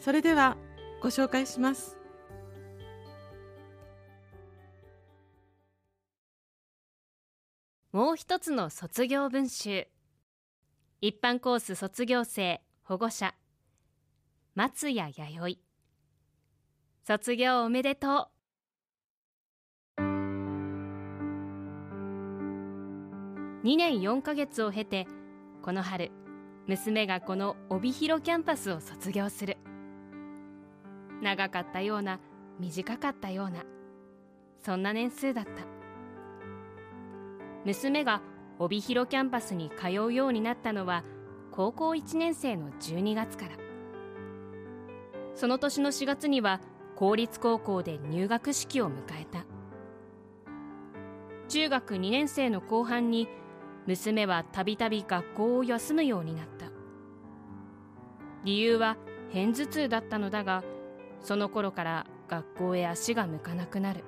それではご紹介します。もう一つの卒業文集。一般コース卒業生保護者。松谷弥生。卒業おめでとう。2年4ヶ月を経てこの春娘がこの帯広キャンパスを卒業する。長かったような短かったようなそんな年数だった。娘が帯広キャンパスに通うようになったのは高校1年生の12月から。その年の4月には公立高校で入学式を迎えた。中学2年生の後半に娘はたびたび学校を休むようになった。理由は片頭痛だったのだがその頃から学校へ足が向かなくなる。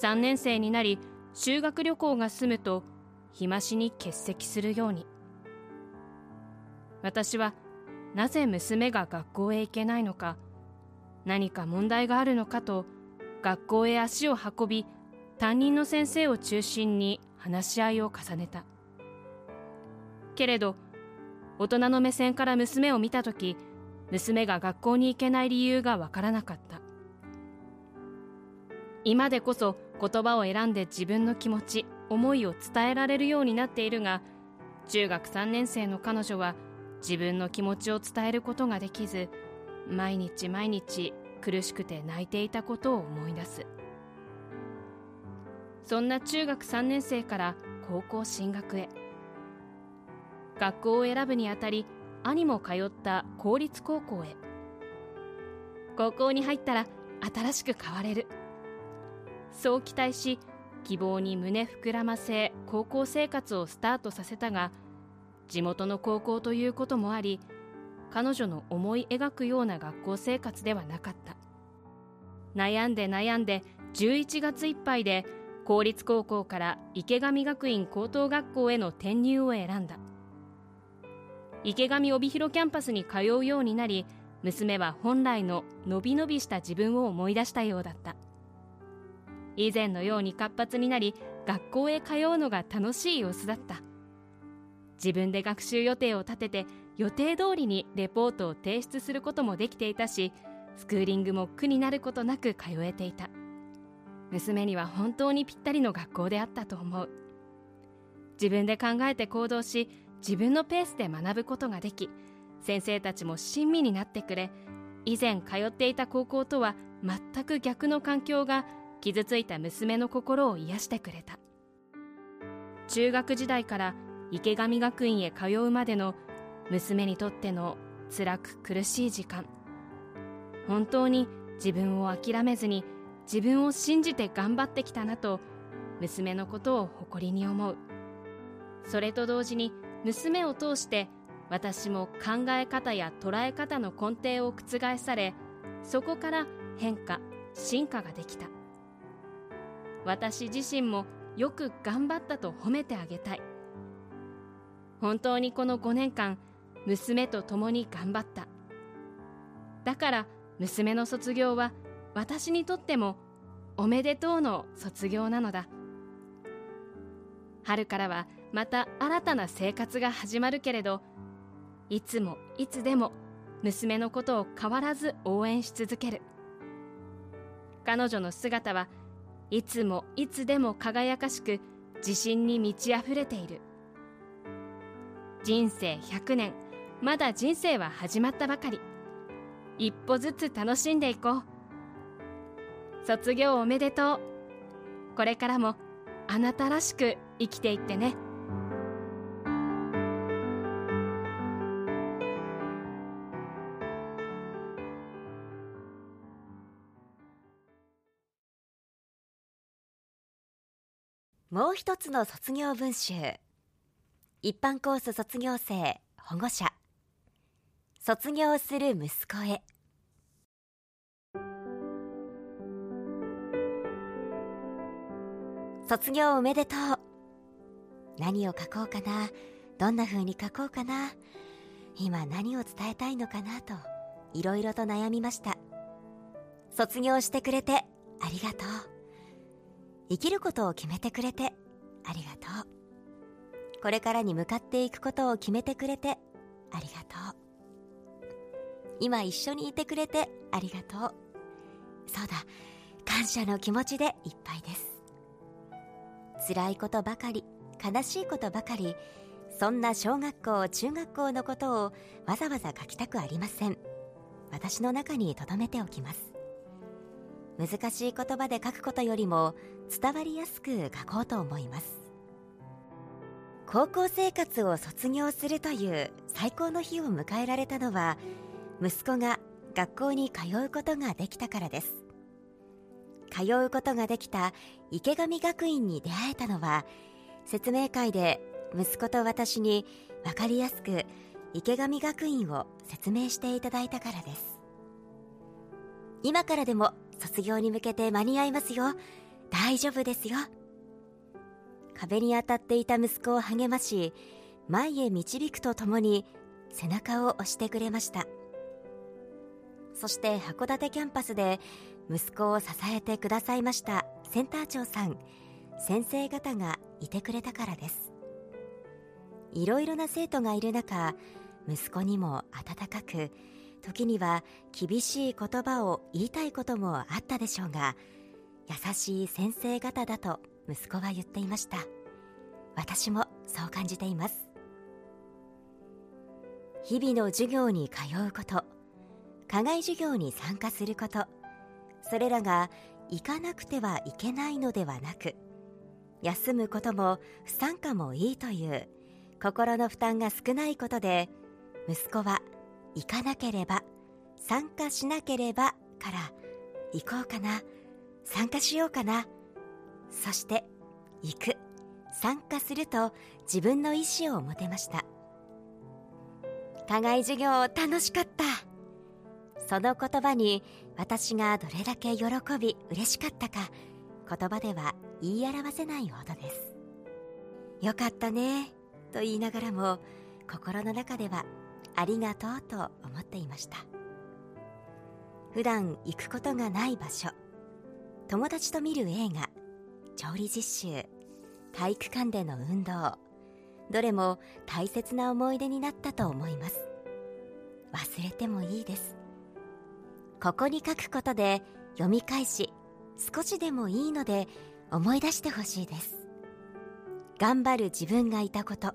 3年生になり修学旅行が済むと日増しに欠席するように。私はなぜ娘が学校へ行けないのか何か問題があるのかと学校へ足を運び担任の先生を中心に話し合いを重ねた。けれど大人の目線から娘を見た時娘が学校に行けない理由がわからなかった。今でこそ言葉を選んで自分の気持ち思いを伝えられるようになっているが中学3年生の彼女は自分の気持ちを伝えることができず毎日毎日苦しくて泣いていたことを思い出す。そんな中学3年生から高校進学へ。学校を選ぶにあたり兄も通った公立高校へ。高校に入ったら新しく変われる。そう期待し希望に胸膨らませ高校生活をスタートさせたが地元の高校ということもあり彼女の思い描くような学校生活ではなかった。悩んで悩んで11月いっぱいで公立高校から池上学院高等学校への転入を選んだ。池上帯広キャンパスに通うようになり娘は本来ののびのびした自分を思い出したようだった。以前のように活発になり学校へ通うのが楽しい様子だった。自分で学習予定を立てて予定通りにレポートを提出することもできていたしスクーリングも苦になることなく通えていた。娘には本当にぴったりの学校であったと思う。自分で考えて行動し自分のペースで学ぶことができ先生たちも親身になってくれ以前通っていた高校とは全く逆の環境が傷ついた娘の心を癒してくれた。中学時代から池上学院へ通うまでの娘にとっての辛く苦しい時間本当に自分を諦めずに自分を信じて頑張ってきたなと娘のことを誇りに思う。それと同時に娘を通して私も考え方や捉え方の根底を覆されそこから変化進化ができた。私自身もよく頑張ったと褒めてあげたい。本当にこの5年間娘と共に頑張った。だから娘の卒業は私にとってもおめでとうの卒業なのだ。春からはまた新たな生活が始まるけれどいつもいつでも娘のことを変わらず応援し続ける。彼女の姿はいつもいつでも輝かしく自信に満ち溢れている。人生100年まだ人生は始まったばかり。一歩ずつ楽しんでいこう。卒業おめでとう。これからもあなたらしく生きていってね。もう一つの卒業文集。一般コース卒業生保護者。卒業する息子へ。卒業おめでとう。何を書こうかな。どんな風に書こうかな。今何を伝えたいのかなといろいろと悩みました。卒業してくれてありがとう。生きることを決めてくれてありがとう。これからに向かっていくことを決めてくれてありがとう。今一緒にいてくれてありがとう。そうだ。感謝の気持ちでいっぱいです。辛いことばかり悲しいことばかりそんな小学校中学校のことをわざわざ書きたくありません。私の中に留めておきます。難しい言葉で書くことよりも伝わりやすく書こうと思います。高校生活を卒業するという最高の日を迎えられたのは息子が学校に通うことができたからです。通うことができた池上学院に出会えたのは説明会で息子と私に分かりやすく池上学院を説明していただいたからです。今からでも卒業に向けて間に合いますよ。大丈夫ですよ。壁に当たっていた息子を励まし前へ導くとともに背中を押してくれました。そして函館キャンパスで息子を支えてくださいましたセンター長さん。先生方がいてくれたからです。いろいろな生徒がいる中息子にも温かく時には厳しい言葉を言いたいこともあったでしょうが優しい先生方だと息子は言っていました。私もそう感じています。日々の授業に通うこと課外授業に参加すること。それらが行かなくてはいけないのではなく休むことも不参加もいいという心の負担が少ないことで息子は行かなければ参加しなければから行こうかな参加しようかなそして行く参加すると自分の意思を持てました。課外授業楽しかった。その言葉に私がどれだけ喜び嬉しかったか言葉では言い表せないほどです。よかったねと言いながらも心の中ではありがとうと思っていました。普段行くことがない場所友達と見る映画調理実習体育館での運動どれも大切な思い出になったと思います。忘れてもいいです。ここに書くことで読み返し少しでもいいので思い出してほしいです。頑張る自分がいたこと。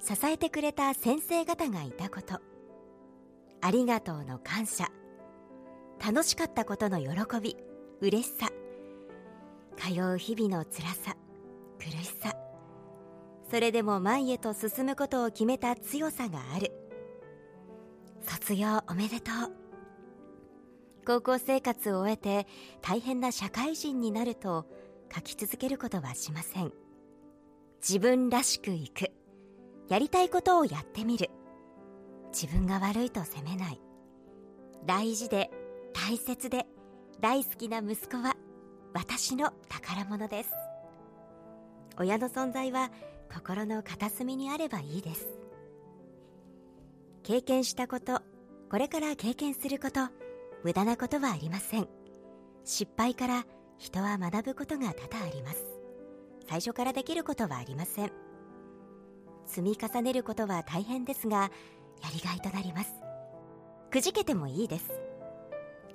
支えてくれた先生方がいたこと。ありがとうの感謝。楽しかったことの喜び嬉しさ。通う日々の辛さ苦しさ。それでも前へと進むことを決めた強さがある。卒業おめでとう。高校生活を終えて大変な社会人になると書き続けることはしません。自分らしくいく。やりたいことをやってみる。自分が悪いと責めない。大事で大切で大好きな息子は私の宝物です。親の存在は心の片隅にあればいいです。経験したことこれから経験すること無駄なことはありません。失敗から人は学ぶことが多々あります。最初からできることはありません。積み重ねることは大変ですがやりがいとなります。くじけてもいいです。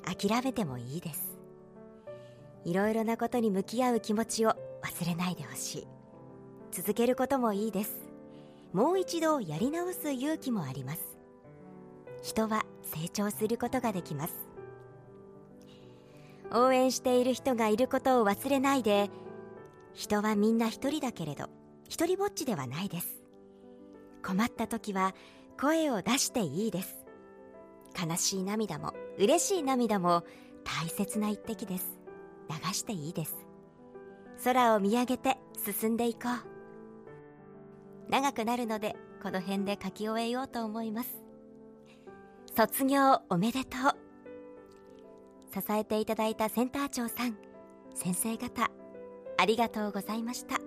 諦めてもいいです。いろいろなことに向き合う気持ちを忘れないでほしい。続けることもいいです。もう一度やり直す勇気もあります。人は成長することができます。応援している人がいることを忘れないで人はみんな一人だけれど一人ぼっちではないです。困った時は声を出していいです。悲しい涙も嬉しい涙も大切な一滴です。流していいです。空を見上げて進んでいこう。長くなるのでこの辺で書き終えようと思います。卒業おめでとう。支えていただいたセンター長さん先生方ありがとうございました。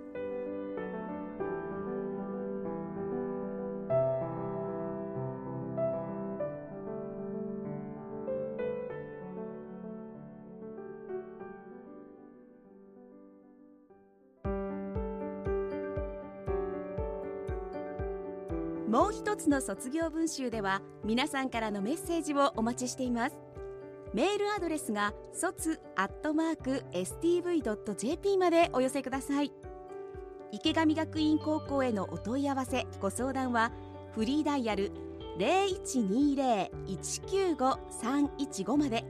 もう一つの卒業文集では皆さんからのメッセージをお待ちしています。メールアドレスが卒アットマーク stv.jp までお寄せください。池上学院高校へのお問い合わせご相談はフリーダイヤル0120-195-315まで。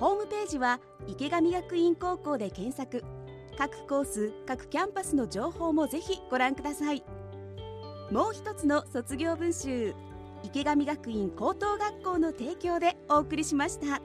ホームページは池上学院高校で検索。各コース各キャンパスの情報もぜひご覧ください。もう一つの卒業文集池上学院高等学校の提供でお送りしました。